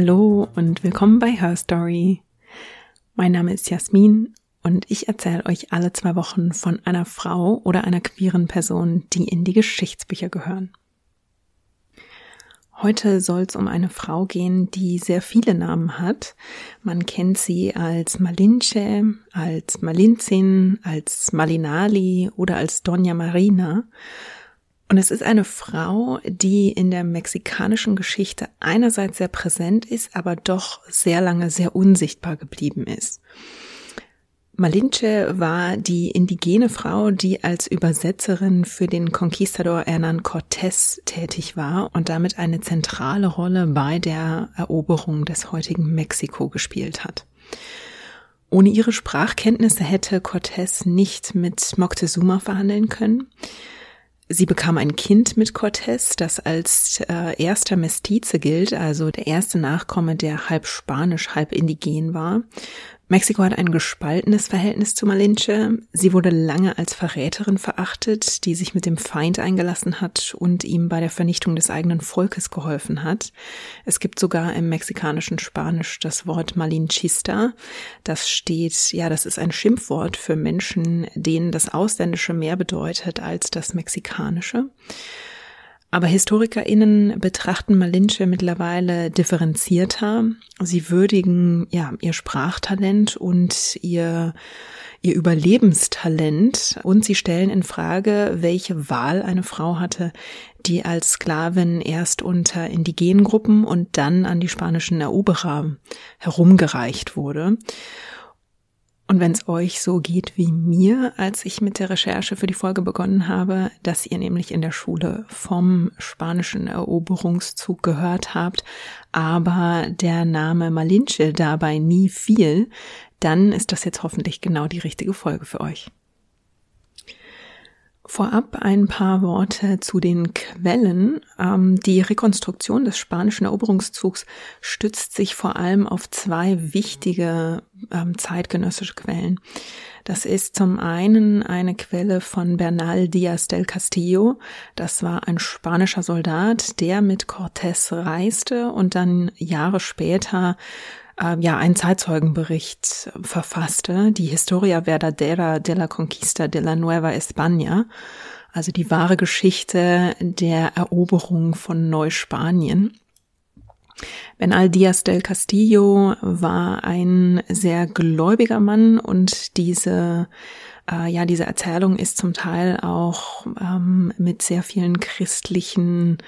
Hallo und willkommen bei Her Story. Mein Name ist Jasmin und ich erzähle euch alle zwei Wochen von einer Frau oder einer queeren Person, die in die Geschichtsbücher gehören. Heute soll es um eine Frau gehen, die sehr viele Namen hat. Man kennt sie als Malinche, als Malinzin, als Malinali oder als Dona Marina. Und es ist eine Frau, die in der mexikanischen Geschichte einerseits sehr präsent ist, aber doch sehr lange sehr unsichtbar geblieben ist. Malinche war die indigene Frau, die als Übersetzerin für den Conquistador Hernán Cortés tätig war und damit eine zentrale Rolle bei der Eroberung des heutigen Mexiko gespielt hat. Ohne ihre Sprachkenntnisse hätte Cortés nicht mit Moctezuma verhandeln können. Sie bekam ein Kind mit Cortés, das als äh, erster Mestize gilt, also der erste Nachkomme, der halb spanisch, halb indigen war. Mexiko hat ein gespaltenes Verhältnis zu Malinche. Sie wurde lange als Verräterin verachtet, die sich mit dem Feind eingelassen hat und ihm bei der Vernichtung des eigenen Volkes geholfen hat. Es gibt sogar im mexikanischen Spanisch das Wort Malinchista. Das steht, ja, das ist ein Schimpfwort für Menschen, denen das Ausländische mehr bedeutet als das Mexikanische. Aber HistorikerInnen betrachten Malinche mittlerweile differenzierter. Sie würdigen, ja, ihr Sprachtalent und ihr, ihr Überlebenstalent und sie stellen in Frage, welche Wahl eine Frau hatte, die als Sklavin erst unter indigenen Gruppen und dann an die spanischen Eroberer herumgereicht wurde. Und wenn es euch so geht wie mir, als ich mit der Recherche für die Folge begonnen habe, dass ihr nämlich in der Schule vom spanischen Eroberungszug gehört habt, aber der Name Malinche dabei nie fiel, dann ist das jetzt hoffentlich genau die richtige Folge für euch. Vorab ein paar Worte zu den Quellen. Ähm, die Rekonstruktion des spanischen Eroberungszugs stützt sich vor allem auf zwei wichtige ähm, zeitgenössische Quellen. Das ist zum einen eine Quelle von Bernal Díaz del Castillo. Das war ein spanischer Soldat, der mit Cortés reiste und dann Jahre später äh, ja einen Zeitzeugenbericht verfasste, die Historia Verdadera de la Conquista de la Nueva España, also die wahre Geschichte der Eroberung von Neuspanien. Benal Díaz del Castillo war ein sehr gläubiger Mann und diese äh, ja diese Erzählung ist zum Teil auch ähm, mit sehr vielen christlichen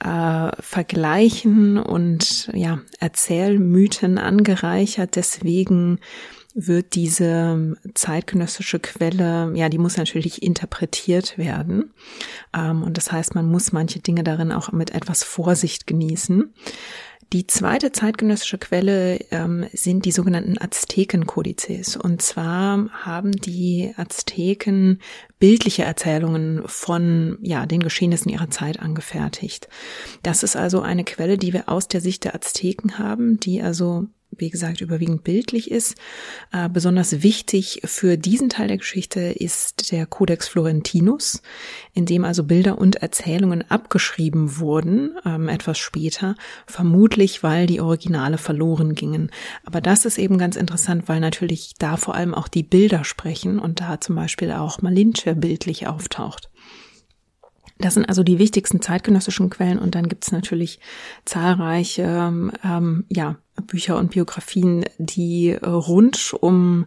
äh, Vergleichen und ja, Erzählmythen angereichert. Deswegen wird diese zeitgenössische Quelle, ja, die muss natürlich interpretiert werden. Ähm, und das heißt, man muss manche Dinge darin auch mit etwas Vorsicht genießen. Die zweite zeitgenössische Quelle ähm, sind die sogenannten Aztekenkodizes. Und zwar haben die Azteken bildliche Erzählungen von ja, den Geschehnissen ihrer Zeit angefertigt. Das ist also eine Quelle, die wir aus der Sicht der Azteken haben, die also wie gesagt, überwiegend bildlich ist. Äh, besonders wichtig für diesen Teil der Geschichte ist der Codex Florentinus, in dem also Bilder und Erzählungen abgeschrieben wurden, ähm, etwas später, vermutlich weil die Originale verloren gingen. Aber das ist eben ganz interessant, weil natürlich da vor allem auch die Bilder sprechen und da zum Beispiel auch Malinche bildlich auftaucht. Das sind also die wichtigsten zeitgenössischen Quellen und dann gibt es natürlich zahlreiche ähm, ja, Bücher und Biografien, die rund um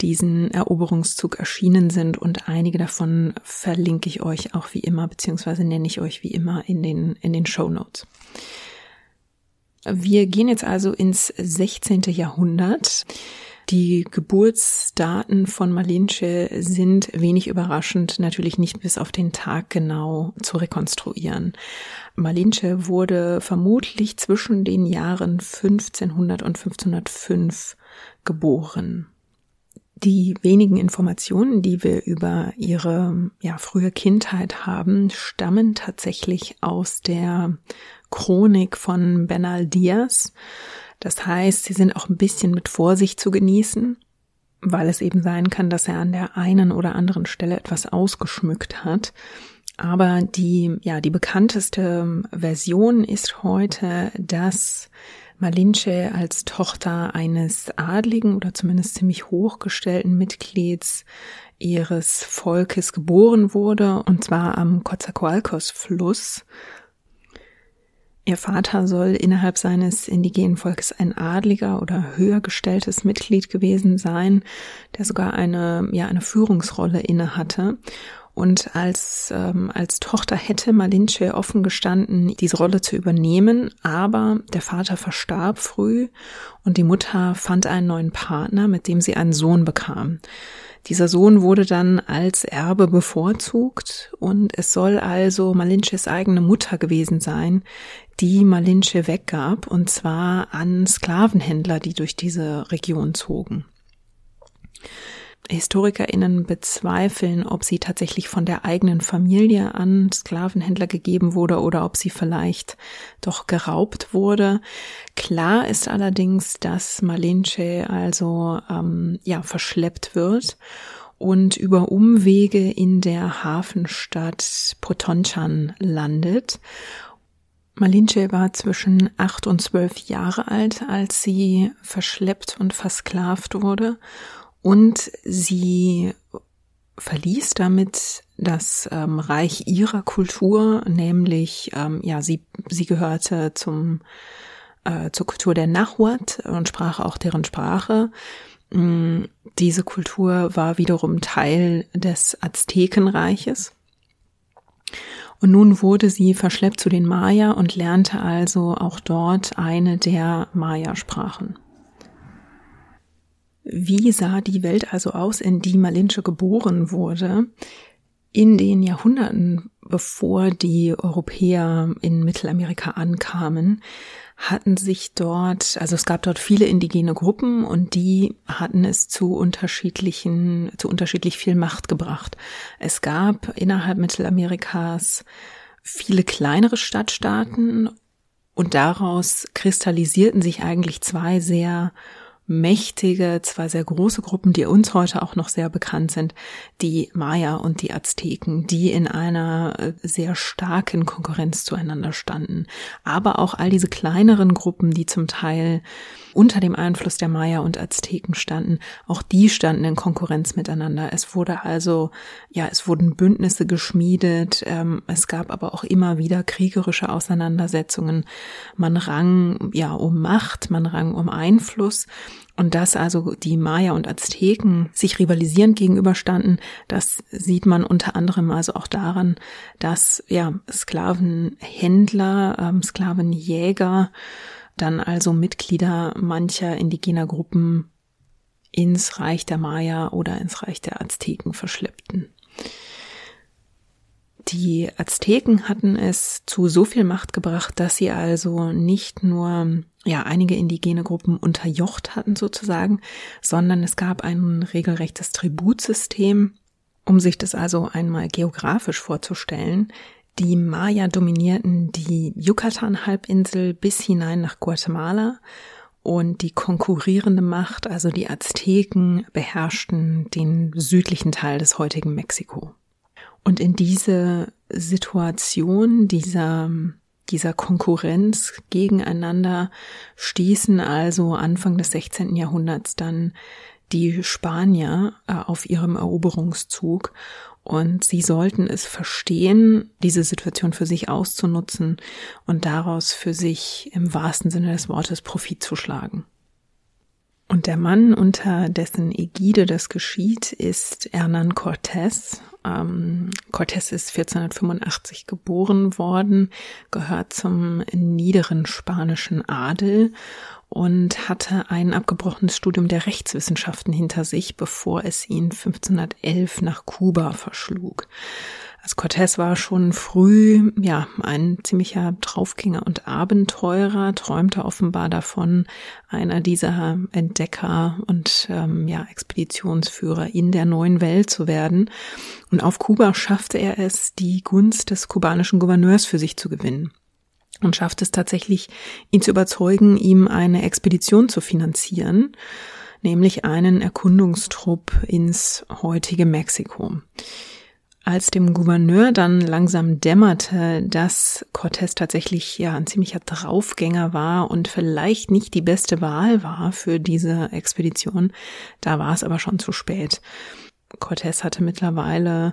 diesen Eroberungszug erschienen sind und einige davon verlinke ich euch auch wie immer, beziehungsweise nenne ich euch wie immer in den, in den Show Notes. Wir gehen jetzt also ins 16. Jahrhundert. Die Geburtsdaten von Malinche sind wenig überraschend, natürlich nicht bis auf den Tag genau zu rekonstruieren. Malinche wurde vermutlich zwischen den Jahren 1500 und 1505 geboren. Die wenigen Informationen, die wir über ihre ja, frühe Kindheit haben, stammen tatsächlich aus der Chronik von Benal Diaz. Das heißt, sie sind auch ein bisschen mit Vorsicht zu genießen, weil es eben sein kann, dass er an der einen oder anderen Stelle etwas ausgeschmückt hat. Aber die, ja, die bekannteste Version ist heute, dass Malinche als Tochter eines adligen oder zumindest ziemlich hochgestellten Mitglieds ihres Volkes geboren wurde, und zwar am Coatzacoalcos-Fluss. Ihr Vater soll innerhalb seines indigenen Volkes ein adliger oder höher gestelltes Mitglied gewesen sein, der sogar eine, ja, eine Führungsrolle inne hatte. Und als, ähm, als Tochter hätte Malinche offen gestanden, diese Rolle zu übernehmen, aber der Vater verstarb früh und die Mutter fand einen neuen Partner, mit dem sie einen Sohn bekam. Dieser Sohn wurde dann als Erbe bevorzugt und es soll also Malinches eigene Mutter gewesen sein, die Malinche weggab und zwar an Sklavenhändler, die durch diese Region zogen. HistorikerInnen bezweifeln, ob sie tatsächlich von der eigenen Familie an Sklavenhändler gegeben wurde oder ob sie vielleicht doch geraubt wurde. Klar ist allerdings, dass Malinche also ähm, ja verschleppt wird und über Umwege in der Hafenstadt Potonchan landet. Malinche war zwischen acht und zwölf Jahre alt, als sie verschleppt und versklavt wurde und sie verließ damit das ähm, Reich ihrer Kultur, nämlich ähm, ja sie sie gehörte zum äh, zur Kultur der Nahuat und sprach auch deren Sprache. Mm, diese Kultur war wiederum Teil des Aztekenreiches. Und nun wurde sie verschleppt zu den Maya und lernte also auch dort eine der Maya-Sprachen. Wie sah die Welt also aus, in die Malinche geboren wurde? In den Jahrhunderten, bevor die Europäer in Mittelamerika ankamen, hatten sich dort, also es gab dort viele indigene Gruppen und die hatten es zu unterschiedlichen, zu unterschiedlich viel Macht gebracht. Es gab innerhalb Mittelamerikas viele kleinere Stadtstaaten und daraus kristallisierten sich eigentlich zwei sehr mächtige, zwei sehr große Gruppen, die uns heute auch noch sehr bekannt sind, die Maya und die Azteken, die in einer äh, sehr starken Konkurrenz zueinander standen. Aber auch all diese kleineren Gruppen, die zum Teil unter dem Einfluss der Maya und Azteken standen, auch die standen in Konkurrenz miteinander. Es wurde also, ja, es wurden Bündnisse geschmiedet, ähm, es gab aber auch immer wieder kriegerische Auseinandersetzungen. Man rang, ja, um Macht, man rang um Einfluss und dass also die Maya und Azteken sich rivalisierend gegenüberstanden, das sieht man unter anderem also auch daran, dass ja Sklavenhändler, ähm, Sklavenjäger dann also Mitglieder mancher indigener Gruppen ins Reich der Maya oder ins Reich der Azteken verschleppten. Die Azteken hatten es zu so viel Macht gebracht, dass sie also nicht nur ja einige indigene Gruppen unterjocht hatten sozusagen, sondern es gab ein regelrechtes Tributsystem, um sich das also einmal geografisch vorzustellen. Die Maya dominierten die Yucatan-Halbinsel bis hinein nach Guatemala und die konkurrierende Macht, also die Azteken, beherrschten den südlichen Teil des heutigen Mexiko. Und in diese Situation dieser, dieser Konkurrenz gegeneinander stießen also Anfang des 16. Jahrhunderts dann die Spanier äh, auf ihrem Eroberungszug und sie sollten es verstehen, diese Situation für sich auszunutzen und daraus für sich im wahrsten Sinne des Wortes Profit zu schlagen. Und der Mann, unter dessen Ägide das geschieht, ist Hernán Cortés. Ähm, Cortés ist 1485 geboren worden, gehört zum niederen spanischen Adel und hatte ein abgebrochenes Studium der Rechtswissenschaften hinter sich, bevor es ihn 1511 nach Kuba verschlug. Also Cortés war schon früh, ja, ein ziemlicher Draufgänger und Abenteurer, träumte offenbar davon, einer dieser Entdecker und ähm, ja, Expeditionsführer in der neuen Welt zu werden. Und auf Kuba schaffte er es, die Gunst des kubanischen Gouverneurs für sich zu gewinnen und schafft es tatsächlich, ihn zu überzeugen, ihm eine Expedition zu finanzieren, nämlich einen Erkundungstrupp ins heutige Mexiko. Als dem Gouverneur dann langsam dämmerte, dass Cortés tatsächlich ja ein ziemlicher Draufgänger war und vielleicht nicht die beste Wahl war für diese Expedition, da war es aber schon zu spät. Cortés hatte mittlerweile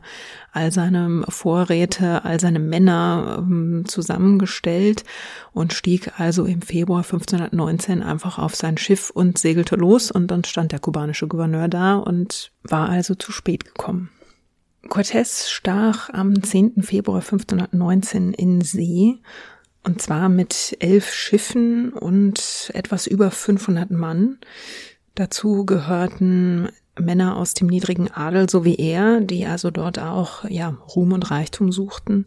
all seine Vorräte, all seine Männer ähm, zusammengestellt und stieg also im Februar 1519 einfach auf sein Schiff und segelte los und dann stand der kubanische Gouverneur da und war also zu spät gekommen. Cortés stach am 10. Februar 1519 in See und zwar mit elf Schiffen und etwas über 500 Mann. Dazu gehörten Männer aus dem niedrigen Adel, so wie er, die also dort auch ja Ruhm und Reichtum suchten.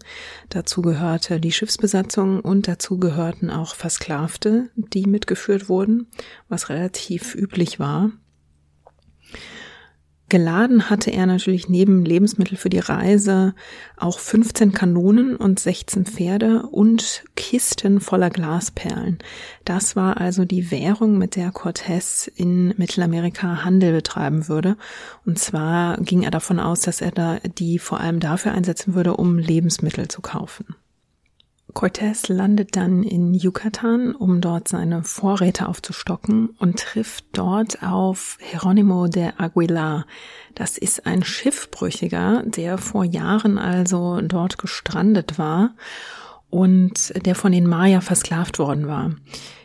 Dazu gehörte die Schiffsbesatzung und dazu gehörten auch Versklavte, die mitgeführt wurden, was relativ üblich war. Geladen hatte er natürlich neben Lebensmittel für die Reise auch 15 Kanonen und 16 Pferde und Kisten voller Glasperlen. Das war also die Währung, mit der Cortés in Mittelamerika Handel betreiben würde. Und zwar ging er davon aus, dass er da die vor allem dafür einsetzen würde, um Lebensmittel zu kaufen. Cortés landet dann in Yucatan, um dort seine Vorräte aufzustocken und trifft dort auf Jerónimo de Aguilar. Das ist ein Schiffbrüchiger, der vor Jahren also dort gestrandet war und der von den Maya versklavt worden war.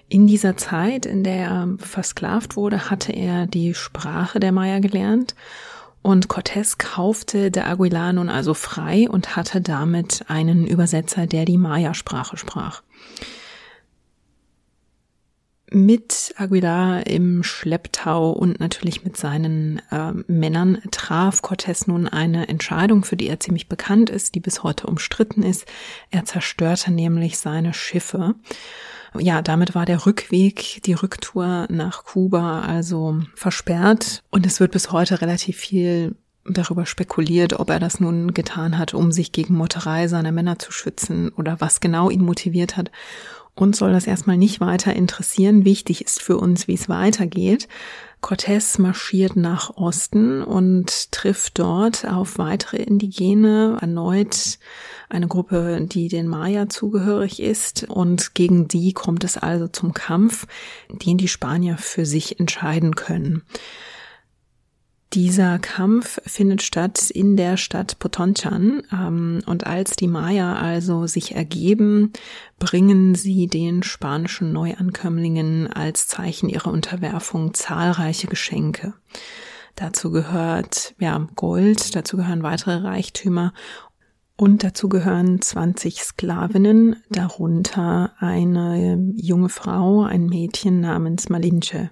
In dieser Zeit, in der er versklavt wurde, hatte er die Sprache der Maya gelernt und Cortés kaufte der Aguilar nun also frei und hatte damit einen Übersetzer, der die Maya-Sprache sprach. Mit Aguilar im Schlepptau und natürlich mit seinen äh, Männern traf Cortés nun eine Entscheidung, für die er ziemlich bekannt ist, die bis heute umstritten ist. Er zerstörte nämlich seine Schiffe ja, damit war der Rückweg, die Rücktour nach Kuba also versperrt und es wird bis heute relativ viel darüber spekuliert, ob er das nun getan hat, um sich gegen Motterei seiner Männer zu schützen oder was genau ihn motiviert hat. Uns soll das erstmal nicht weiter interessieren. Wichtig ist für uns, wie es weitergeht. Cortés marschiert nach Osten und trifft dort auf weitere Indigene, erneut eine Gruppe, die den Maya zugehörig ist. Und gegen die kommt es also zum Kampf, den die Spanier für sich entscheiden können. Dieser Kampf findet statt in der Stadt Potonchan ähm, und als die Maya also sich ergeben, bringen sie den spanischen Neuankömmlingen als Zeichen ihrer Unterwerfung zahlreiche Geschenke. Dazu gehört ja Gold, dazu gehören weitere Reichtümer und dazu gehören 20 Sklavinnen, darunter eine junge Frau, ein Mädchen namens Malinche.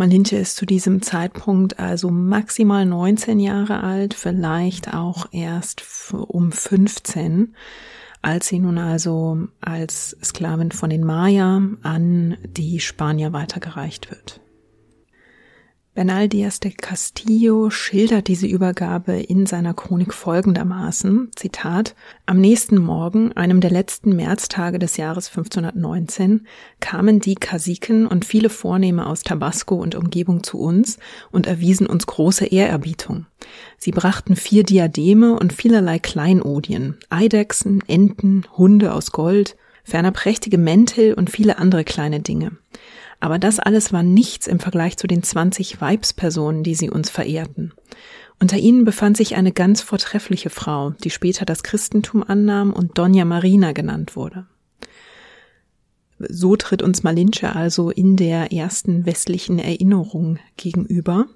Malinche ist zu diesem Zeitpunkt also maximal 19 Jahre alt, vielleicht auch erst um 15, als sie nun also als Sklavin von den Maya an die Spanier weitergereicht wird. Bernal Diaz de Castillo schildert diese Übergabe in seiner Chronik folgendermaßen, Zitat, Am nächsten Morgen, einem der letzten Märztage des Jahres 1519, kamen die Kasiken und viele Vornehme aus Tabasco und Umgebung zu uns und erwiesen uns große Ehrerbietung. Sie brachten vier Diademe und vielerlei Kleinodien, Eidechsen, Enten, Hunde aus Gold, ferner prächtige Mäntel und viele andere kleine Dinge. Aber das alles war nichts im Vergleich zu den 20 Weibspersonen, die sie uns verehrten. Unter ihnen befand sich eine ganz vortreffliche Frau, die später das Christentum annahm und Dona Marina genannt wurde. So tritt uns Malinche also in der ersten westlichen Erinnerung gegenüber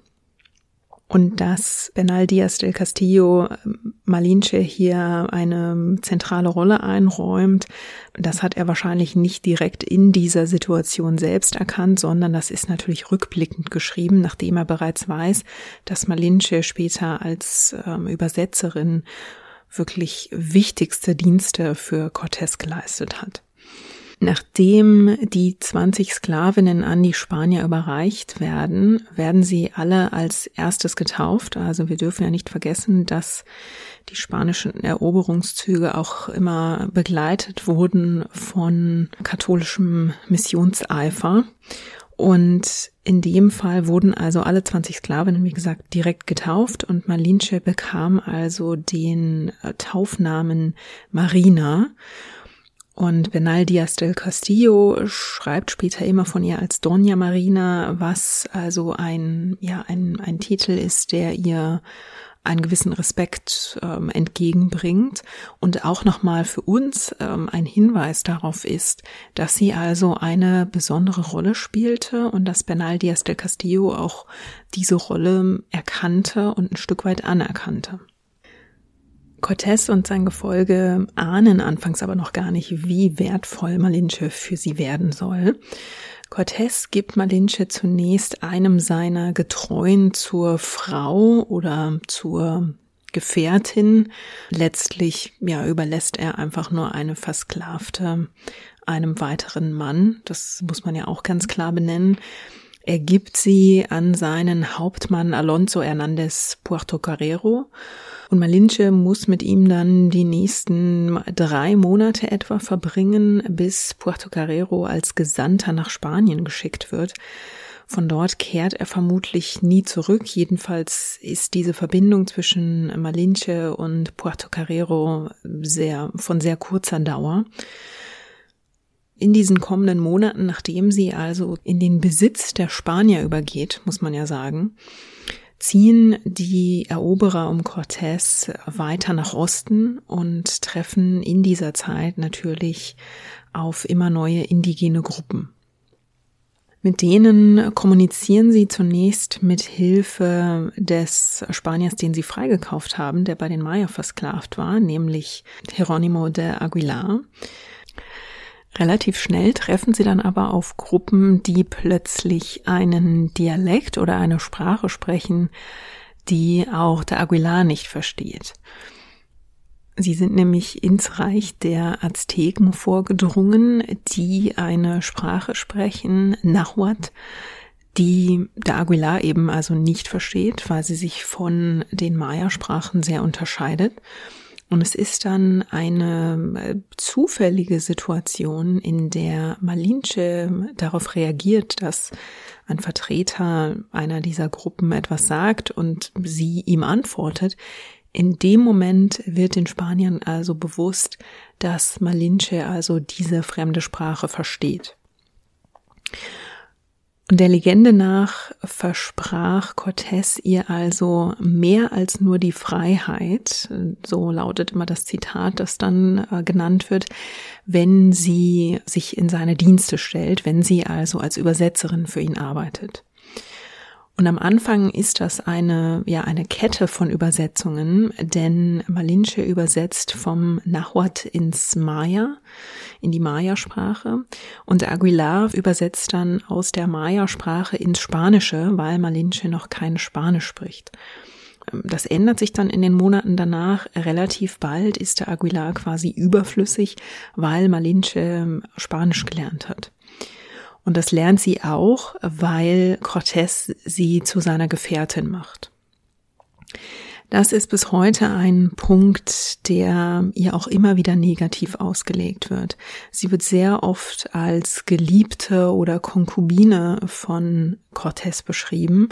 und dass Bernal Diaz del Castillo ähm, Malinche hier eine zentrale Rolle einräumt, das hat er wahrscheinlich nicht direkt in dieser Situation selbst erkannt, sondern das ist natürlich rückblickend geschrieben, nachdem er bereits weiß, dass Malinche später als ähm, Übersetzerin wirklich wichtigste Dienste für Cortés geleistet hat. Nachdem die 20 Sklavinnen an die Spanier überreicht werden, werden sie alle als erstes getauft. Also wir dürfen ja nicht vergessen, dass die spanischen Eroberungszüge auch immer begleitet wurden von katholischem Missionseifer. Und in dem Fall wurden also alle 20 Sklavinnen, wie gesagt, direkt getauft und Malinche bekam also den äh, Taufnamen Marina. Und Benal Diaz del Castillo schreibt später immer von ihr als Doña Marina, was also ein, ja, ein, ein Titel ist, der ihr einen gewissen Respekt ähm, entgegenbringt und auch nochmal für uns ähm, ein Hinweis darauf ist, dass sie also eine besondere Rolle spielte und dass Bernal Diaz del Castillo auch diese Rolle erkannte und ein Stück weit anerkannte. Cortés und sein Gefolge ahnen anfangs aber noch gar nicht, wie wertvoll Malinche für sie werden soll. Cortés gibt Malinche zunächst einem seiner Getreuen zur Frau oder zur Gefährtin. Letztlich, ja, überlässt er einfach nur eine Versklavte einem weiteren Mann. Das muss man ja auch ganz klar benennen. Er gibt sie an seinen Hauptmann Alonso Hernández Puerto Carrero und Malinche muss mit ihm dann die nächsten drei Monate etwa verbringen, bis Puerto Carrero als Gesandter nach Spanien geschickt wird. Von dort kehrt er vermutlich nie zurück. Jedenfalls ist diese Verbindung zwischen Malinche und Puerto Carrero sehr, von sehr kurzer Dauer. In diesen kommenden Monaten, nachdem sie also in den Besitz der Spanier übergeht, muss man ja sagen, ziehen die Eroberer um Cortés weiter nach Osten und treffen in dieser Zeit natürlich auf immer neue indigene Gruppen. Mit denen kommunizieren sie zunächst mit Hilfe des Spaniers, den sie freigekauft haben, der bei den Maya versklavt war, nämlich Jerónimo de Aguilar. Relativ schnell treffen sie dann aber auf Gruppen, die plötzlich einen Dialekt oder eine Sprache sprechen, die auch der Aguilar nicht versteht. Sie sind nämlich ins Reich der Azteken vorgedrungen, die eine Sprache sprechen, Nahuatl, die der Aguilar eben also nicht versteht, weil sie sich von den Maya-Sprachen sehr unterscheidet. Und es ist dann eine äh, zufällige Situation, in der Malinche darauf reagiert, dass ein Vertreter einer dieser Gruppen etwas sagt und sie ihm antwortet. In dem Moment wird den Spaniern also bewusst, dass Malinche also diese fremde Sprache versteht. Und der Legende nach versprach Cortés ihr also mehr als nur die Freiheit, so lautet immer das Zitat, das dann äh, genannt wird, wenn sie sich in seine Dienste stellt, wenn sie also als Übersetzerin für ihn arbeitet. Und am Anfang ist das eine, ja, eine Kette von Übersetzungen, denn Malinche übersetzt vom Nahuatl ins Maya, in die Maya-Sprache und Aguilar übersetzt dann aus der Maya-Sprache ins Spanische, weil Malinche noch kein Spanisch spricht. Das ändert sich dann in den Monaten danach. Relativ bald ist der Aguilar quasi überflüssig, weil Malinche Spanisch gelernt hat. Und das lernt sie auch, weil Cortés sie zu seiner Gefährtin macht. Das ist bis heute ein Punkt, der ihr auch immer wieder negativ ausgelegt wird. Sie wird sehr oft als Geliebte oder Konkubine von Cortés beschrieben.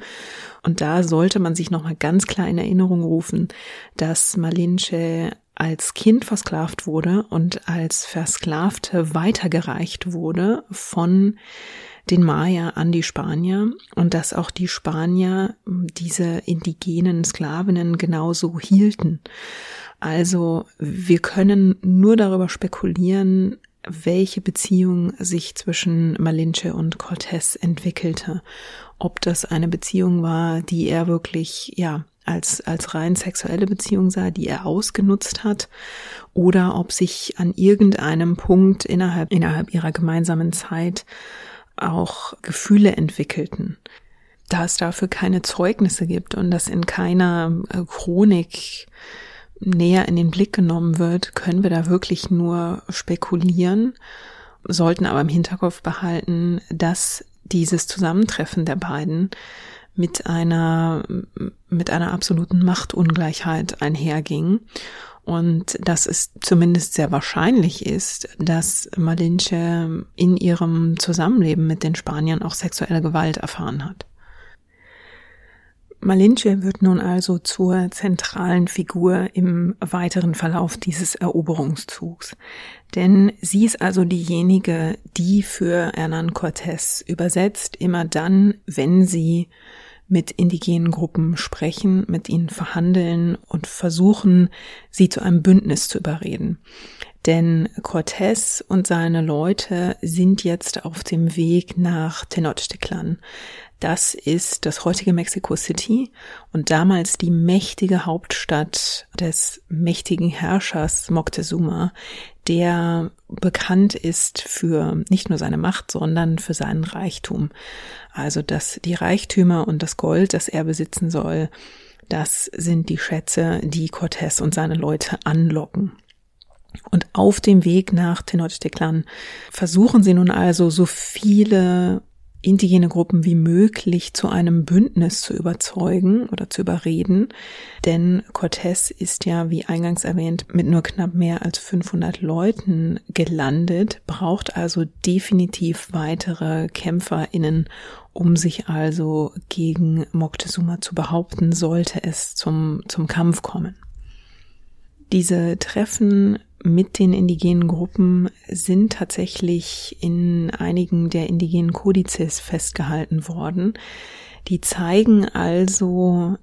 Und da sollte man sich nochmal ganz klar in Erinnerung rufen, dass Malinche als Kind versklavt wurde und als Versklavte weitergereicht wurde von den Maya an die Spanier und dass auch die Spanier diese indigenen Sklavinnen genauso hielten. Also wir können nur darüber spekulieren, welche Beziehung sich zwischen Malinche und Cortés entwickelte. Ob das eine Beziehung war, die er wirklich, ja, als, als rein sexuelle Beziehung sah, die er ausgenutzt hat, oder ob sich an irgendeinem Punkt innerhalb, innerhalb ihrer gemeinsamen Zeit auch Gefühle entwickelten. Da es dafür keine Zeugnisse gibt und das in keiner äh, Chronik näher in den Blick genommen wird, können wir da wirklich nur spekulieren, sollten aber im Hinterkopf behalten, dass dieses Zusammentreffen der beiden mit einer, mit einer absoluten Machtungleichheit einherging und dass es zumindest sehr wahrscheinlich ist, dass Malinche in ihrem Zusammenleben mit den Spaniern auch sexuelle Gewalt erfahren hat. Malinche wird nun also zur zentralen Figur im weiteren Verlauf dieses Eroberungszugs. Denn sie ist also diejenige, die für Hernán Cortés übersetzt, immer dann, wenn sie mit indigenen Gruppen sprechen, mit ihnen verhandeln und versuchen, sie zu einem Bündnis zu überreden. Denn Cortés und seine Leute sind jetzt auf dem Weg nach Tenochtitlan. Das ist das heutige Mexico City und damals die mächtige Hauptstadt des mächtigen Herrschers Moctezuma, der bekannt ist für nicht nur seine Macht, sondern für seinen Reichtum. Also, dass die Reichtümer und das Gold, das er besitzen soll, das sind die Schätze, die Cortés und seine Leute anlocken. Und auf dem Weg nach Tenochtitlan versuchen sie nun also so viele indigene Gruppen wie möglich zu einem Bündnis zu überzeugen oder zu überreden. Denn Cortés ist ja, wie eingangs erwähnt, mit nur knapp mehr als 500 Leuten gelandet, braucht also definitiv weitere KämpferInnen, um sich also gegen Moctezuma zu behaupten, sollte es zum, zum Kampf kommen. Diese Treffen mit den indigenen Gruppen sind tatsächlich in einigen der indigenen Kodizes festgehalten worden. Die zeigen also,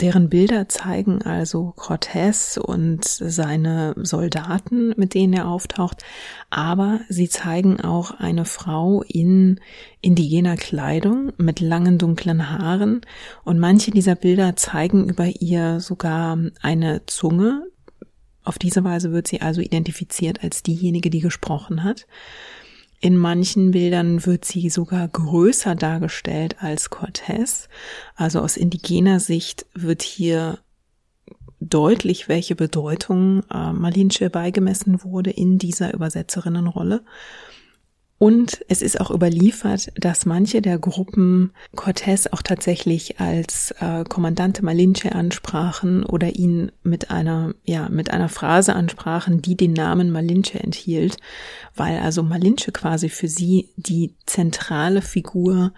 deren Bilder zeigen also Cortés und seine Soldaten, mit denen er auftaucht, aber sie zeigen auch eine Frau in indigener Kleidung mit langen dunklen Haaren und manche dieser Bilder zeigen über ihr sogar eine Zunge, auf diese Weise wird sie also identifiziert als diejenige, die gesprochen hat. In manchen Bildern wird sie sogar größer dargestellt als Cortés. Also aus indigener Sicht wird hier deutlich, welche Bedeutung äh, Malinche beigemessen wurde in dieser Übersetzerinnenrolle. Und es ist auch überliefert, dass manche der Gruppen Cortés auch tatsächlich als äh, Kommandante Malinche ansprachen oder ihn mit einer, ja, mit einer Phrase ansprachen, die den Namen Malinche enthielt, weil also Malinche quasi für sie die zentrale Figur,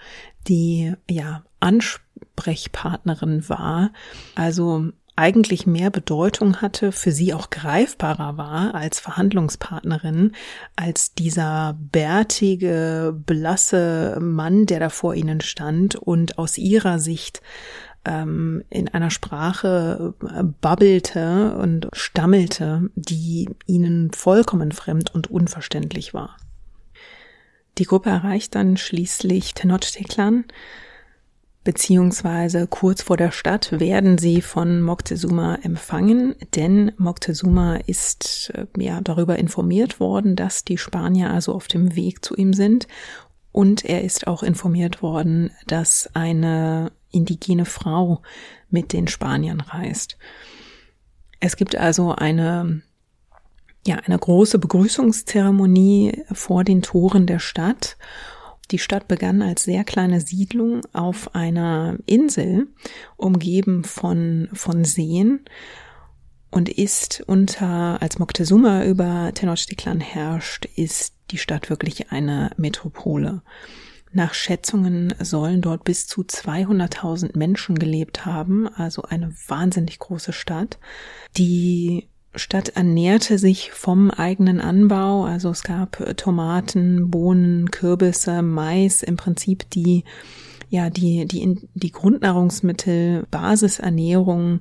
die, ja, Ansprechpartnerin war. Also eigentlich mehr Bedeutung hatte, für sie auch greifbarer war als Verhandlungspartnerin, als dieser bärtige, blasse Mann, der da vor ihnen stand und aus ihrer Sicht ähm, in einer Sprache äh, babbelte und stammelte, die ihnen vollkommen fremd und unverständlich war. Die Gruppe erreicht dann schließlich Tenochtitlan, beziehungsweise kurz vor der Stadt werden sie von Moctezuma empfangen, denn Moctezuma ist äh, ja darüber informiert worden, dass die Spanier also auf dem Weg zu ihm sind und er ist auch informiert worden, dass eine indigene Frau mit den Spaniern reist. Es gibt also eine ja, eine große Begrüßungszeremonie vor den Toren der Stadt die Stadt begann als sehr kleine Siedlung auf einer Insel, umgeben von, von Seen und ist unter, als Moctezuma über Tenochtitlan herrscht, ist die Stadt wirklich eine Metropole. Nach Schätzungen sollen dort bis zu 200.000 Menschen gelebt haben, also eine wahnsinnig große Stadt, die Stadt ernährte sich vom eigenen Anbau. Also es gab äh, Tomaten, Bohnen, Kürbisse, Mais, im Prinzip die ja, die, die, die Grundnahrungsmittel, Basisernährung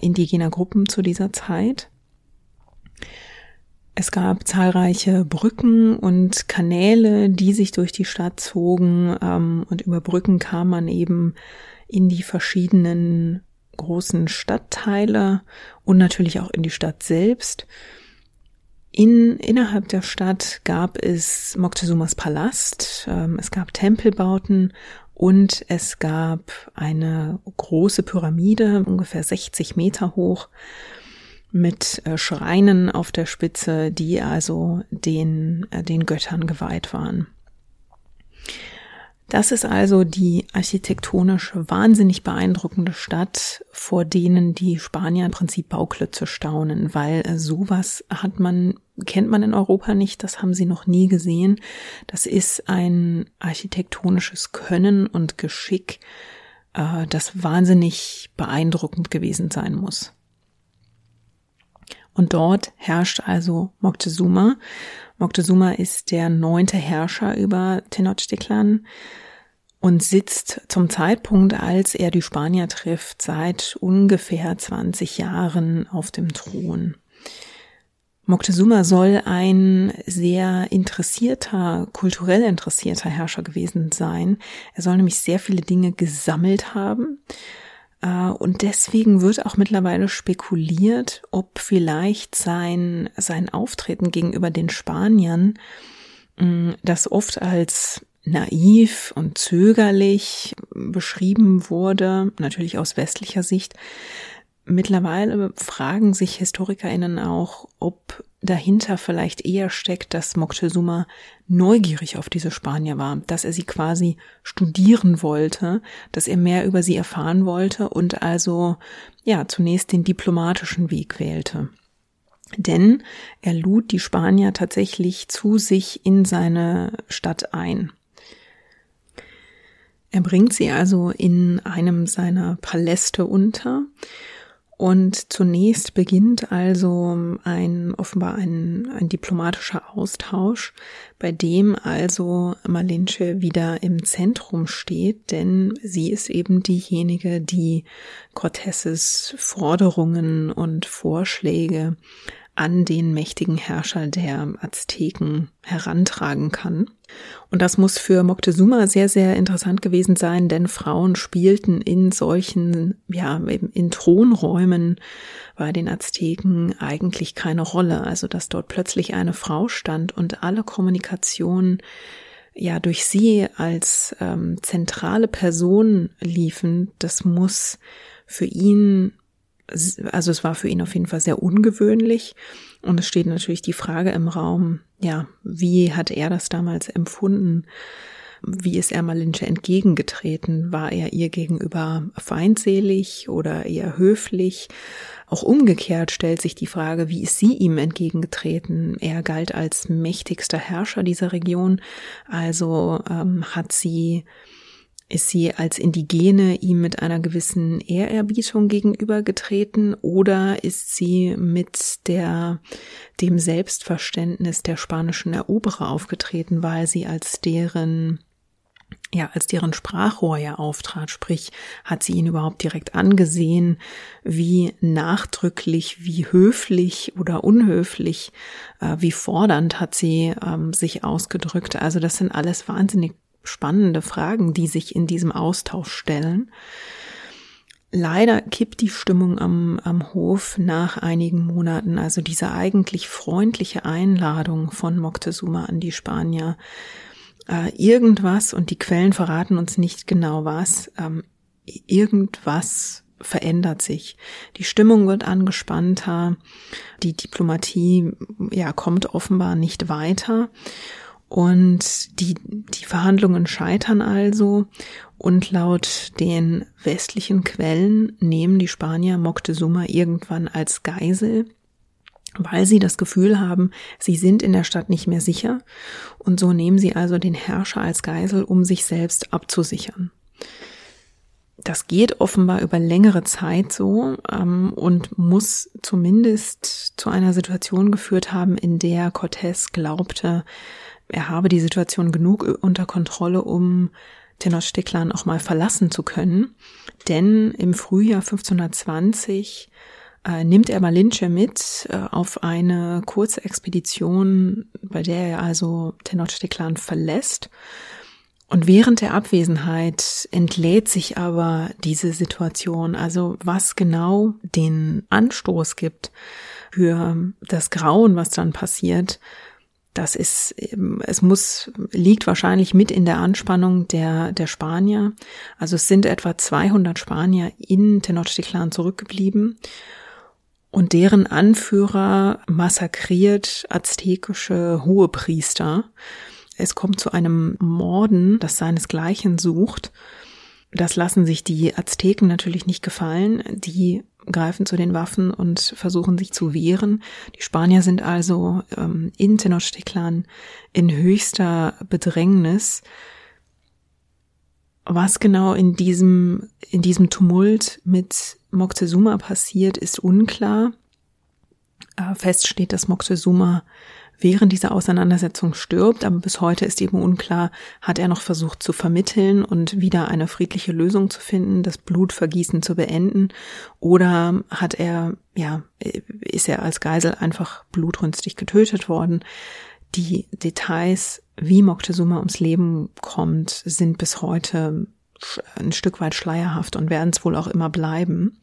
indigener Gruppen zu dieser Zeit. Es gab zahlreiche Brücken und Kanäle, die sich durch die Stadt zogen, ähm, und über Brücken kam man eben in die verschiedenen großen Stadtteile und natürlich auch in die Stadt selbst. In, innerhalb der Stadt gab es Moctezumas Palast, ähm, es gab Tempelbauten und es gab eine große Pyramide, ungefähr 60 Meter hoch, mit äh, Schreinen auf der Spitze, die also den, äh, den Göttern geweiht waren. Das ist also die architektonisch wahnsinnig beeindruckende Stadt, vor denen die Spanier im Prinzip Bauklötze staunen, weil sowas hat man, kennt man in Europa nicht, das haben sie noch nie gesehen. Das ist ein architektonisches Können und Geschick, äh, das wahnsinnig beeindruckend gewesen sein muss. Und dort herrscht also Moctezuma. Moctezuma ist der neunte Herrscher über Tenochtitlan und sitzt zum Zeitpunkt, als er die Spanier trifft, seit ungefähr 20 Jahren auf dem Thron. Moctezuma soll ein sehr interessierter, kulturell interessierter Herrscher gewesen sein. Er soll nämlich sehr viele Dinge gesammelt haben und deswegen wird auch mittlerweile spekuliert, ob vielleicht sein, sein Auftreten gegenüber den Spaniern, das oft als naiv und zögerlich beschrieben wurde, natürlich aus westlicher Sicht. Mittlerweile fragen sich HistorikerInnen auch, ob dahinter vielleicht eher steckt, dass Moctezuma neugierig auf diese Spanier war, dass er sie quasi studieren wollte, dass er mehr über sie erfahren wollte und also ja zunächst den diplomatischen Weg wählte. Denn er lud die Spanier tatsächlich zu sich in seine Stadt ein. Er bringt sie also in einem seiner Paläste unter und zunächst beginnt also ein offenbar ein, ein diplomatischer Austausch, bei dem also Malinche wieder im Zentrum steht, denn sie ist eben diejenige, die Corteses Forderungen und Vorschläge an den mächtigen Herrscher der Azteken herantragen kann. Und das muss für Moctezuma sehr, sehr interessant gewesen sein, denn Frauen spielten in solchen, ja, in Thronräumen bei den Azteken eigentlich keine Rolle. Also, dass dort plötzlich eine Frau stand und alle Kommunikation ja durch sie als ähm, zentrale Person liefen, das muss für ihn also es war für ihn auf jeden Fall sehr ungewöhnlich. Und es steht natürlich die Frage im Raum, ja, wie hat er das damals empfunden? Wie ist er Malinche entgegengetreten? War er ihr gegenüber feindselig oder eher höflich? Auch umgekehrt stellt sich die Frage, wie ist sie ihm entgegengetreten? Er galt als mächtigster Herrscher dieser Region, also ähm, hat sie ist sie als Indigene ihm mit einer gewissen Ehrerbietung gegenübergetreten oder ist sie mit der, dem Selbstverständnis der spanischen Eroberer aufgetreten, weil sie als deren ja, als deren Sprachrohr ja auftrat, sprich, hat sie ihn überhaupt direkt angesehen, wie nachdrücklich, wie höflich oder unhöflich, äh, wie fordernd hat sie ähm, sich ausgedrückt. Also das sind alles wahnsinnig spannende Fragen, die sich in diesem Austausch stellen. Leider kippt die Stimmung am, am Hof nach einigen Monaten. Also diese eigentlich freundliche Einladung von Moctezuma an die Spanier. Äh, irgendwas, und die Quellen verraten uns nicht genau was, ähm, irgendwas verändert sich. Die Stimmung wird angespannter. Die Diplomatie, ja, kommt offenbar nicht weiter. Und die, die Verhandlungen scheitern also und laut den westlichen Quellen nehmen die Spanier Moctezuma irgendwann als Geisel, weil sie das Gefühl haben, sie sind in der Stadt nicht mehr sicher und so nehmen sie also den Herrscher als Geisel, um sich selbst abzusichern. Das geht offenbar über längere Zeit so ähm, und muss zumindest zu einer Situation geführt haben, in der Cortés glaubte, er habe die Situation genug unter Kontrolle, um Tenochtitlan auch mal verlassen zu können. Denn im Frühjahr 1520 äh, nimmt er Malinche mit äh, auf eine kurze Expedition, bei der er also Tenochtitlan verlässt. Und während der Abwesenheit entlädt sich aber diese Situation, also was genau den Anstoß gibt für das Grauen, was dann passiert, das ist, es muss, liegt wahrscheinlich mit in der Anspannung der, der Spanier. Also es sind etwa 200 Spanier in Tenochtitlan zurückgeblieben und deren Anführer massakriert aztekische Hohepriester. es kommt zu einem Morden, das seinesgleichen sucht. Das lassen sich die Azteken natürlich nicht gefallen. Die greifen zu den Waffen und versuchen sich zu wehren. Die Spanier sind also ähm, in Tenochtitlan in höchster Bedrängnis. Was genau in diesem, in diesem Tumult mit Moctezuma passiert, ist unklar. Äh, fest steht, dass Moctezuma während dieser Auseinandersetzung stirbt, aber bis heute ist eben unklar, hat er noch versucht zu vermitteln und wieder eine friedliche Lösung zu finden, das Blutvergießen zu beenden, oder hat er, ja, ist er als Geisel einfach blutrünstig getötet worden. Die Details, wie Moctezuma ums Leben kommt, sind bis heute ein Stück weit schleierhaft und werden es wohl auch immer bleiben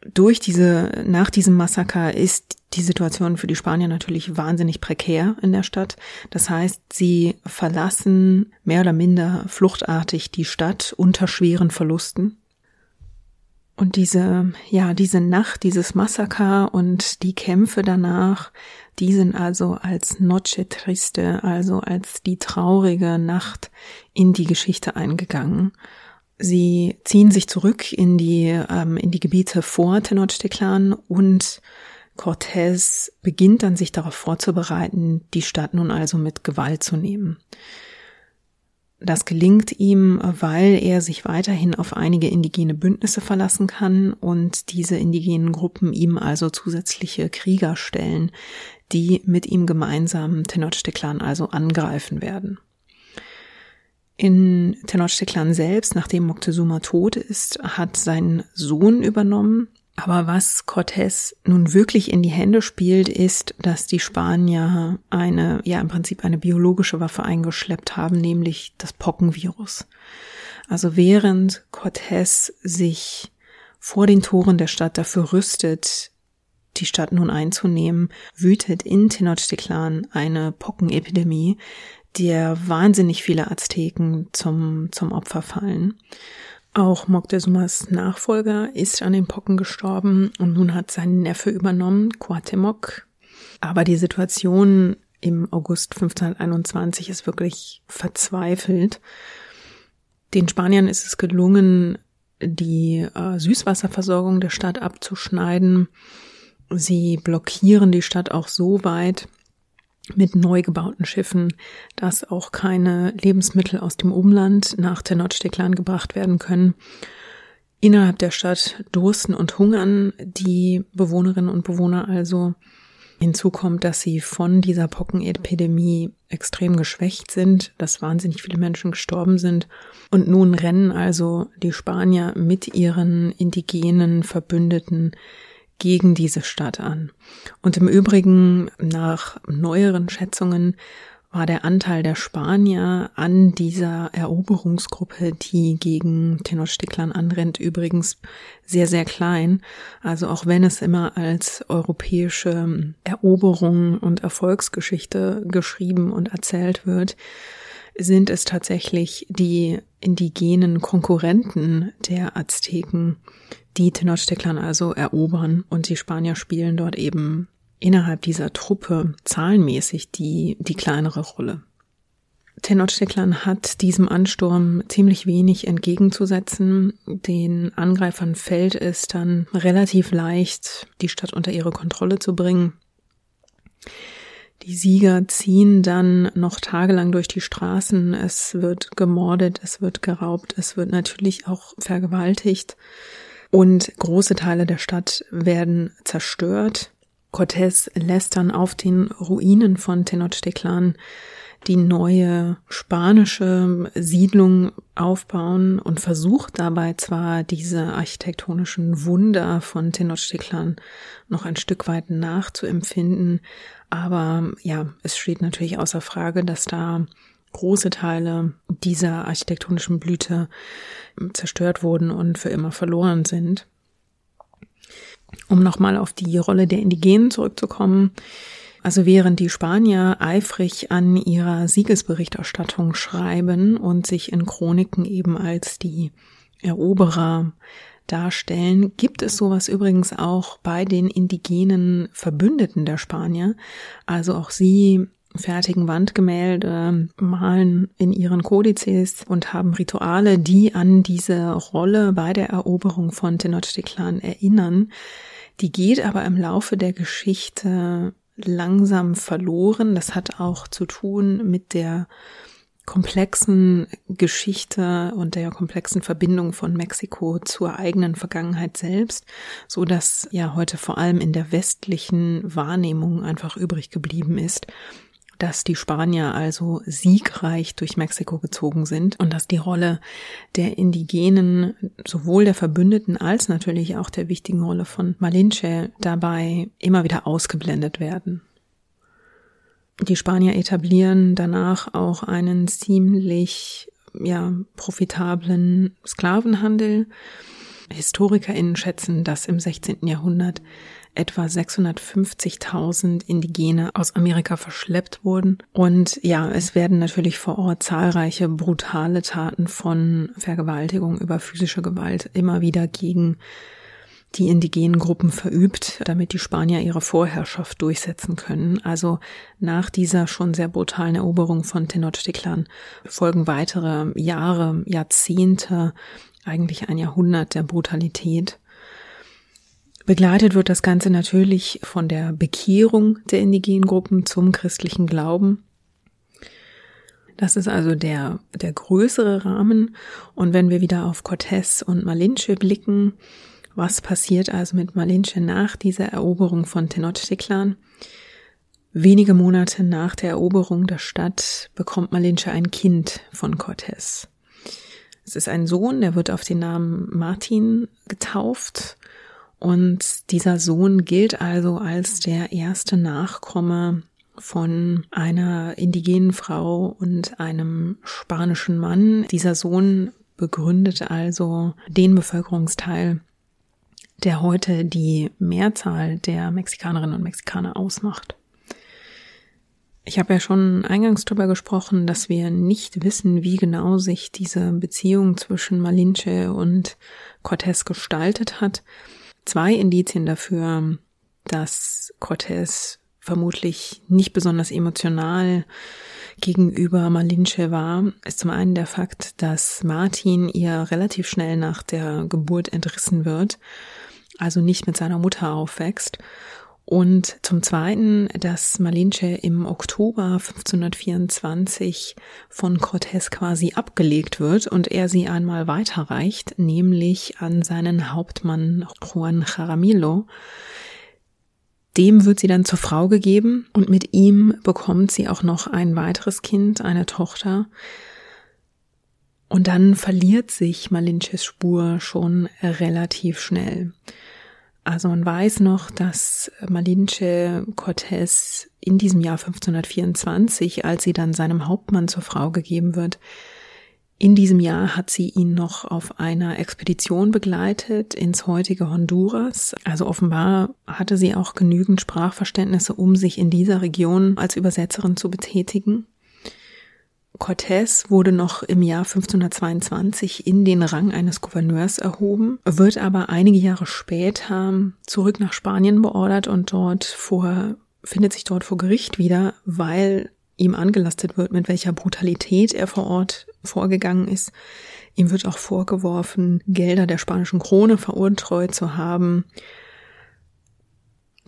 durch diese, nach diesem Massaker ist die Situation für die Spanier natürlich wahnsinnig prekär in der Stadt. Das heißt, sie verlassen mehr oder minder fluchtartig die Stadt unter schweren Verlusten. Und diese, ja, diese Nacht, dieses Massaker und die Kämpfe danach, die sind also als Noche Triste, also als die traurige Nacht in die Geschichte eingegangen. Sie ziehen sich zurück in die, ähm, in die Gebiete vor Tenochtitlan und Cortés beginnt dann sich darauf vorzubereiten, die Stadt nun also mit Gewalt zu nehmen. Das gelingt ihm, weil er sich weiterhin auf einige indigene Bündnisse verlassen kann und diese indigenen Gruppen ihm also zusätzliche Krieger stellen, die mit ihm gemeinsam Tenochtitlan also angreifen werden. In Tenochtitlan selbst, nachdem Moctezuma tot ist, hat sein Sohn übernommen. Aber was Cortés nun wirklich in die Hände spielt, ist, dass die Spanier eine, ja im Prinzip eine biologische Waffe eingeschleppt haben, nämlich das Pockenvirus. Also während Cortés sich vor den Toren der Stadt dafür rüstet, die Stadt nun einzunehmen, wütet in Tenochtitlan eine Pockenepidemie, der wahnsinnig viele Azteken zum, zum Opfer fallen. Auch Moctezumas Nachfolger ist an den Pocken gestorben und nun hat sein Neffe übernommen, Cuauhtémoc. Aber die Situation im August 1521 ist wirklich verzweifelt. Den Spaniern ist es gelungen, die äh, Süßwasserversorgung der Stadt abzuschneiden. Sie blockieren die Stadt auch so weit, mit neu gebauten Schiffen, dass auch keine Lebensmittel aus dem Umland nach Tenochtitlan gebracht werden können. Innerhalb der Stadt dursten und hungern die Bewohnerinnen und Bewohner also. Hinzu kommt, dass sie von dieser Pockenepidemie extrem geschwächt sind, dass wahnsinnig viele Menschen gestorben sind. Und nun rennen also die Spanier mit ihren indigenen Verbündeten gegen diese Stadt an. Und im Übrigen, nach neueren Schätzungen, war der Anteil der Spanier an dieser Eroberungsgruppe, die gegen Tenochtitlan anrennt, übrigens sehr, sehr klein. Also auch wenn es immer als europäische Eroberung und Erfolgsgeschichte geschrieben und erzählt wird, sind es tatsächlich die indigenen Konkurrenten der Azteken, die Tenochtitlan also erobern und die Spanier spielen dort eben innerhalb dieser Truppe zahlenmäßig die, die kleinere Rolle. Tenochtitlan hat diesem Ansturm ziemlich wenig entgegenzusetzen. Den Angreifern fällt es dann relativ leicht, die Stadt unter ihre Kontrolle zu bringen. Die Sieger ziehen dann noch tagelang durch die Straßen. Es wird gemordet, es wird geraubt, es wird natürlich auch vergewaltigt und große Teile der Stadt werden zerstört. Cortés lässt dann auf den Ruinen von Tenochtitlan die neue spanische Siedlung aufbauen und versucht dabei zwar diese architektonischen Wunder von Tenochtitlan noch ein Stück weit nachzuempfinden, aber ja, es steht natürlich außer Frage, dass da große Teile dieser architektonischen Blüte zerstört wurden und für immer verloren sind. Um nochmal auf die Rolle der Indigenen zurückzukommen. Also während die Spanier eifrig an ihrer Siegesberichterstattung schreiben und sich in Chroniken eben als die Eroberer darstellen, gibt es sowas übrigens auch bei den indigenen Verbündeten der Spanier. Also auch sie fertigen Wandgemälde, malen in ihren Kodizes und haben Rituale, die an diese Rolle bei der Eroberung von Tenochtitlan erinnern. Die geht aber im Laufe der Geschichte langsam verloren. Das hat auch zu tun mit der komplexen Geschichte und der komplexen Verbindung von Mexiko zur eigenen Vergangenheit selbst, so dass ja heute vor allem in der westlichen Wahrnehmung einfach übrig geblieben ist, dass die Spanier also siegreich durch Mexiko gezogen sind und dass die Rolle der Indigenen, sowohl der Verbündeten als natürlich auch der wichtigen Rolle von Malinche dabei immer wieder ausgeblendet werden. Die Spanier etablieren danach auch einen ziemlich ja, profitablen Sklavenhandel. HistorikerInnen schätzen, dass im 16. Jahrhundert etwa 650.000 Indigene aus Amerika verschleppt wurden. Und ja, es werden natürlich vor Ort zahlreiche brutale Taten von Vergewaltigung über physische Gewalt immer wieder gegen die indigenen Gruppen verübt, damit die Spanier ihre Vorherrschaft durchsetzen können. Also nach dieser schon sehr brutalen Eroberung von Tenochtitlan folgen weitere Jahre, Jahrzehnte, eigentlich ein Jahrhundert der Brutalität. Begleitet wird das Ganze natürlich von der Bekehrung der indigenen Gruppen zum christlichen Glauben. Das ist also der, der größere Rahmen. Und wenn wir wieder auf Cortés und Malinche blicken, was passiert also mit Malinche nach dieser Eroberung von Tenochtitlan? Wenige Monate nach der Eroberung der Stadt bekommt Malinche ein Kind von Cortés. Es ist ein Sohn, der wird auf den Namen Martin getauft und dieser Sohn gilt also als der erste Nachkomme von einer indigenen Frau und einem spanischen Mann. Dieser Sohn begründet also den Bevölkerungsteil, der heute die Mehrzahl der Mexikanerinnen und Mexikaner ausmacht. Ich habe ja schon eingangs darüber gesprochen, dass wir nicht wissen, wie genau sich diese Beziehung zwischen Malinche und Cortés gestaltet hat zwei Indizien dafür, dass Cortés vermutlich nicht besonders emotional gegenüber Malinche war, ist zum einen der Fakt, dass Martin ihr relativ schnell nach der Geburt entrissen wird, also nicht mit seiner Mutter aufwächst und zum Zweiten, dass Malinche im Oktober 1524 von Cortés quasi abgelegt wird und er sie einmal weiterreicht, nämlich an seinen Hauptmann Juan Jaramillo. Dem wird sie dann zur Frau gegeben und mit ihm bekommt sie auch noch ein weiteres Kind, eine Tochter. Und dann verliert sich Malinches Spur schon relativ schnell. Also man weiß noch, dass Malinche Cortés in diesem Jahr 1524, als sie dann seinem Hauptmann zur Frau gegeben wird, in diesem Jahr hat sie ihn noch auf einer Expedition begleitet ins heutige Honduras. Also offenbar hatte sie auch genügend Sprachverständnisse, um sich in dieser Region als Übersetzerin zu betätigen. Cortés wurde noch im Jahr 1522 in den Rang eines Gouverneurs erhoben, wird aber einige Jahre später zurück nach Spanien beordert und dort vor, findet sich dort vor Gericht wieder, weil ihm angelastet wird, mit welcher Brutalität er vor Ort vorgegangen ist. Ihm wird auch vorgeworfen, Gelder der spanischen Krone veruntreut zu haben.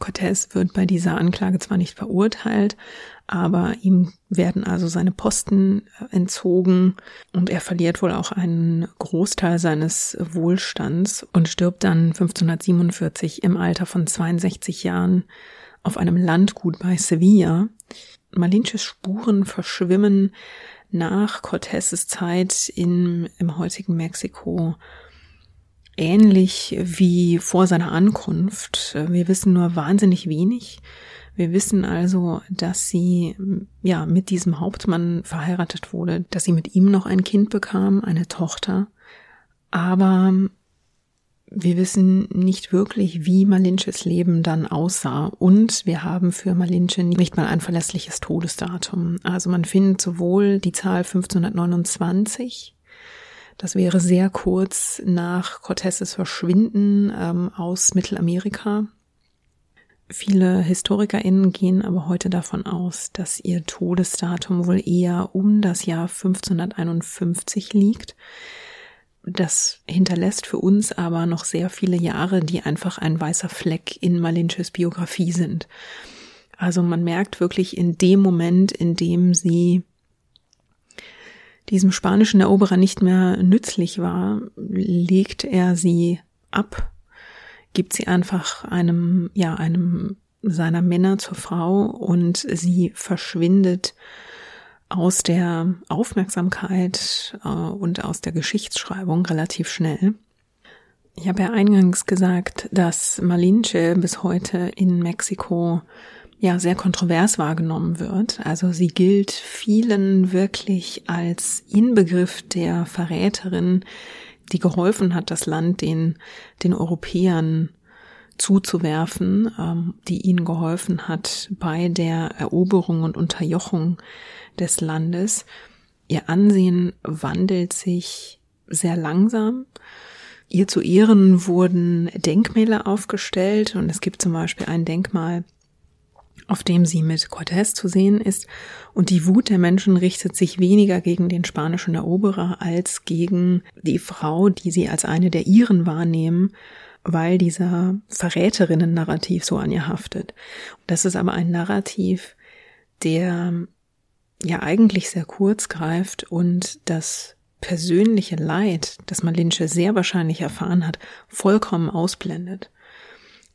Cortés wird bei dieser Anklage zwar nicht verurteilt, aber ihm werden also seine Posten äh, entzogen und er verliert wohl auch einen Großteil seines Wohlstands und stirbt dann 1547 im Alter von 62 Jahren auf einem Landgut bei Sevilla. Malinches Spuren verschwimmen nach Cortés Zeit in, im heutigen Mexiko ähnlich wie vor seiner Ankunft. Wir wissen nur wahnsinnig wenig. Wir wissen also, dass sie ja mit diesem Hauptmann verheiratet wurde, dass sie mit ihm noch ein Kind bekam, eine Tochter. Aber wir wissen nicht wirklich, wie Malinches Leben dann aussah. Und wir haben für Malinche nicht mal ein verlässliches Todesdatum. Also man findet sowohl die Zahl 1529, das wäre sehr kurz nach Cortés Verschwinden ähm, aus Mittelamerika, Viele HistorikerInnen gehen aber heute davon aus, dass ihr Todesdatum wohl eher um das Jahr 1551 liegt. Das hinterlässt für uns aber noch sehr viele Jahre, die einfach ein weißer Fleck in Malinches Biografie sind. Also man merkt wirklich in dem Moment, in dem sie diesem spanischen Eroberer nicht mehr nützlich war, legt er sie ab gibt sie einfach einem, ja, einem seiner Männer zur Frau und sie verschwindet aus der Aufmerksamkeit äh, und aus der Geschichtsschreibung relativ schnell. Ich habe ja eingangs gesagt, dass Malinche bis heute in Mexiko ja sehr kontrovers wahrgenommen wird. Also sie gilt vielen wirklich als Inbegriff der Verräterin, die geholfen hat, das Land den, den Europäern zuzuwerfen, ähm, die ihnen geholfen hat bei der Eroberung und Unterjochung des Landes. Ihr Ansehen wandelt sich sehr langsam. Ihr zu Ehren wurden Denkmäler aufgestellt und es gibt zum Beispiel ein Denkmal auf dem sie mit Cortés zu sehen ist, und die Wut der Menschen richtet sich weniger gegen den spanischen Eroberer als gegen die Frau, die sie als eine der ihren wahrnehmen, weil dieser Verräterinnen-Narrativ so an ihr haftet. Das ist aber ein Narrativ, der ja eigentlich sehr kurz greift und das persönliche Leid, das Malinche sehr wahrscheinlich erfahren hat, vollkommen ausblendet.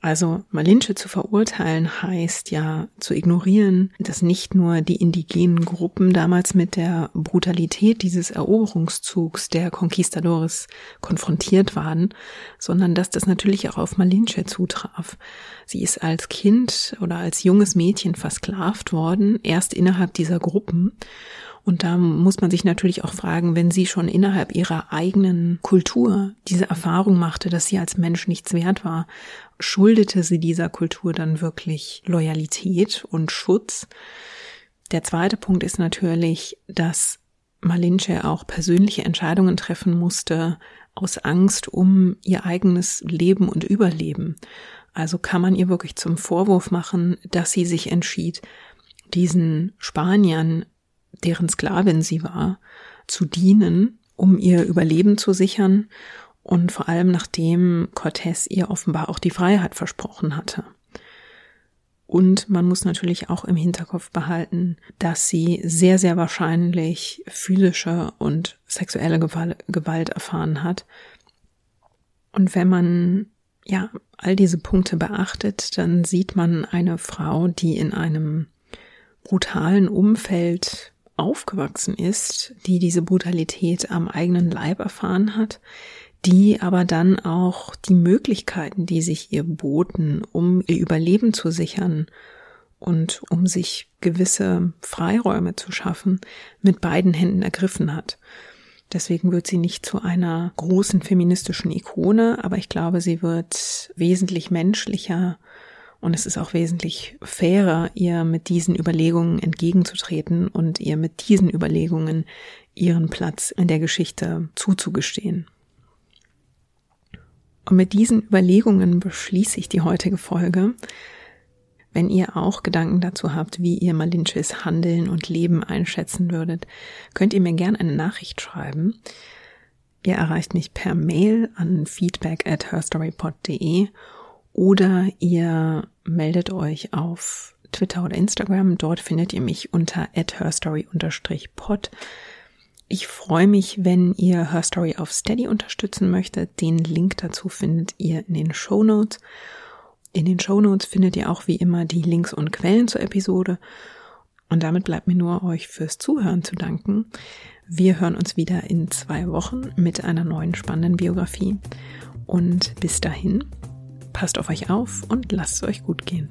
Also Malinche zu verurteilen heißt ja zu ignorieren, dass nicht nur die indigenen Gruppen damals mit der Brutalität dieses Eroberungszugs der Conquistadores konfrontiert waren, sondern dass das natürlich auch auf Malinche zutraf. Sie ist als Kind oder als junges Mädchen versklavt worden, erst innerhalb dieser Gruppen und da muss man sich natürlich auch fragen, wenn sie schon innerhalb ihrer eigenen Kultur diese Erfahrung machte, dass sie als Mensch nichts wert war, schuldete sie dieser Kultur dann wirklich Loyalität und Schutz? Der zweite Punkt ist natürlich, dass Malinche auch persönliche Entscheidungen treffen musste aus Angst um ihr eigenes Leben und Überleben. Also kann man ihr wirklich zum Vorwurf machen, dass sie sich entschied, diesen Spaniern deren Sklavin sie war, zu dienen, um ihr Überleben zu sichern und vor allem nachdem Cortés ihr offenbar auch die Freiheit versprochen hatte. Und man muss natürlich auch im Hinterkopf behalten, dass sie sehr, sehr wahrscheinlich physische und sexuelle Gewalt erfahren hat. Und wenn man ja all diese Punkte beachtet, dann sieht man eine Frau, die in einem brutalen Umfeld aufgewachsen ist, die diese Brutalität am eigenen Leib erfahren hat, die aber dann auch die Möglichkeiten, die sich ihr boten, um ihr Überleben zu sichern und um sich gewisse Freiräume zu schaffen, mit beiden Händen ergriffen hat. Deswegen wird sie nicht zu einer großen feministischen Ikone, aber ich glaube, sie wird wesentlich menschlicher und es ist auch wesentlich fairer, ihr mit diesen Überlegungen entgegenzutreten und ihr mit diesen Überlegungen ihren Platz in der Geschichte zuzugestehen. Und mit diesen Überlegungen beschließe ich die heutige Folge. Wenn ihr auch Gedanken dazu habt, wie ihr Malinches Handeln und Leben einschätzen würdet, könnt ihr mir gerne eine Nachricht schreiben. Ihr erreicht mich per Mail an feedback at herstorypod.de oder ihr meldet euch auf Twitter oder Instagram. Dort findet ihr mich unter herstory-pod. Ich freue mich, wenn ihr Herstory auf Steady unterstützen möchtet. Den Link dazu findet ihr in den Show Notes. In den Show Notes findet ihr auch wie immer die Links und Quellen zur Episode. Und damit bleibt mir nur euch fürs Zuhören zu danken. Wir hören uns wieder in zwei Wochen mit einer neuen spannenden Biografie. Und bis dahin, Passt auf euch auf und lasst es euch gut gehen.